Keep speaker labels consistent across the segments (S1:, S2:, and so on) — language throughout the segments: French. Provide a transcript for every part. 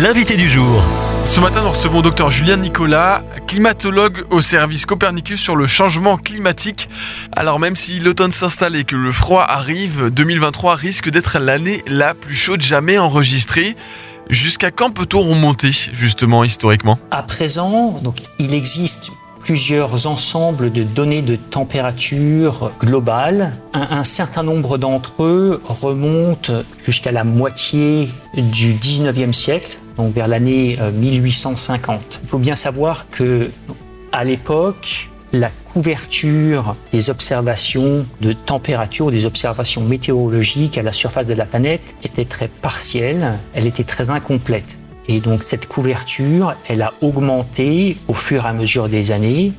S1: l'invité du jour.
S2: Ce matin, nous recevons Dr Julien Nicolas, climatologue au service Copernicus sur le changement climatique. Alors même si l'automne s'installe et que le froid arrive, 2023 risque d'être l'année la plus chaude jamais enregistrée. Jusqu'à quand peut-on remonter justement historiquement?
S3: À présent, donc, il existe plusieurs ensembles de données de température globale. Un, un certain nombre d'entre eux remontent jusqu'à la moitié du 19e siècle, donc vers l'année 1850. Il faut bien savoir que à l'époque, la couverture des observations de température, des observations météorologiques à la surface de la planète était très partielle, elle était très incomplète. Et donc cette couverture, elle a augmenté au fur et à mesure des années,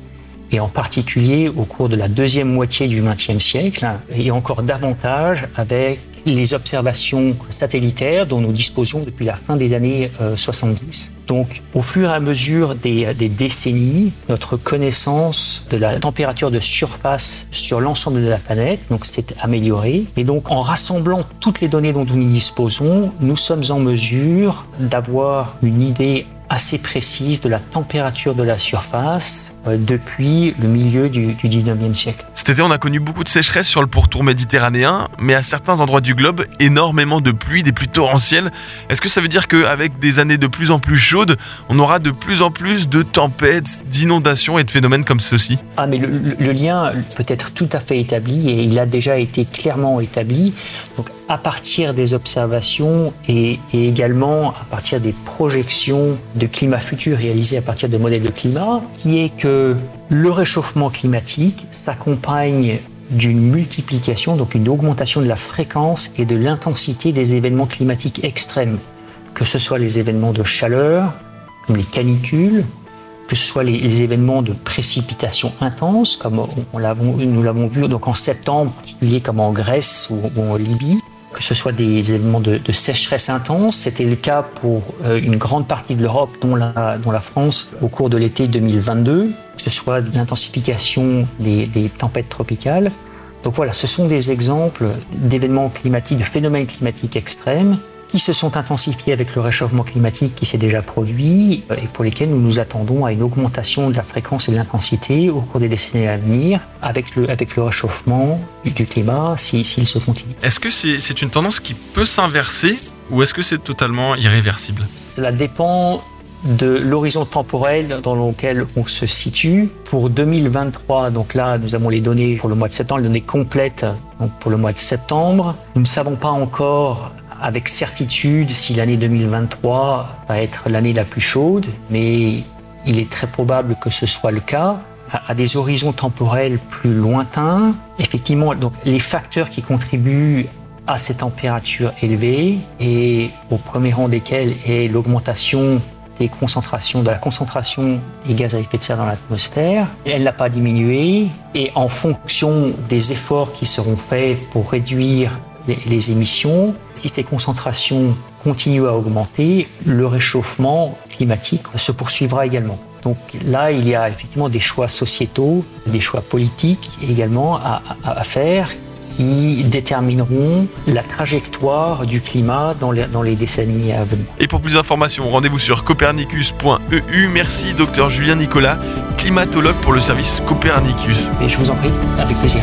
S3: et en particulier au cours de la deuxième moitié du XXe siècle, et encore davantage avec les observations satellitaires dont nous disposons depuis la fin des années 70. Donc, au fur et à mesure des, des décennies, notre connaissance de la température de surface sur l'ensemble de la planète s'est améliorée. Et donc, en rassemblant toutes les données dont nous disposons, nous sommes en mesure d'avoir une idée assez précise de la température de la surface euh, depuis le milieu du, du 19e siècle.
S2: Cet été, on a connu beaucoup de sécheresse sur le pourtour méditerranéen, mais à certains endroits du globe, énormément de pluie, des pluies torrentielles. Est-ce que ça veut dire qu'avec des années de plus en plus chaudes, on aura de plus en plus de tempêtes, d'inondations et de phénomènes comme ceux-ci?
S3: Ah, mais le, le lien peut être tout à fait établi et il a déjà été clairement établi. Donc, à partir des observations et, et également à partir des projections de climat futur réalisées à partir de modèles de climat, qui est que le réchauffement climatique s'accompagne d'une multiplication, donc une augmentation de la fréquence et de l'intensité des événements climatiques extrêmes, que ce soit les événements de chaleur, comme les canicules, que ce soit les, événements de précipitation intense, comme on, nous l'avons vu donc en septembre, comme en Grèce ou en Libye, que ce soit des événements de, sécheresse intense. C'était le cas pour euh, une grande partie de l'Europe, dont la, dont la France, au cours de l'été 2022, que ce soit l'intensification des, des tempêtes tropicales. Donc voilà, ce sont des exemples d'événements climatiques, de phénomènes climatiques extrêmes qui se sont intensifiés avec le réchauffement climatique qui s'est déjà produit et pour lesquels nous nous attendons à une augmentation de la fréquence et de l'intensité au cours des décennies à venir avec le, avec le réchauffement du, du climat s'il si, se continue.
S2: Est-ce que c'est c'est une tendance qui peut s'inverser ou est-ce que c'est totalement irréversible?
S3: Cela dépend de l'horizon temporel dans lequel on se situe. Pour 2023, donc là, nous avons les données pour le mois de septembre, les données complètes donc pour le mois de septembre. Nous ne savons pas encore avec certitude si l'année 2023 va être l'année la plus chaude, mais il est très probable que ce soit le cas. À des horizons temporels plus lointains, effectivement, donc les facteurs qui contribuent à ces températures élevées et au premier rang desquels est l'augmentation des concentrations, de la concentration des gaz à effet de serre dans l'atmosphère. Elle n'a pas diminué et en fonction des efforts qui seront faits pour réduire les, les émissions, si ces concentrations continuent à augmenter, le réchauffement climatique se poursuivra également. Donc là, il y a effectivement des choix sociétaux, des choix politiques également à, à, à faire qui détermineront la trajectoire du climat dans les, dans les, décennies à venir.
S2: Et pour plus d'informations, rendez-vous sur copernicus.eu. Merci docteur Julien Nicolas, climatologue pour le service Copernicus.
S3: Et je vous en prie, avec plaisir.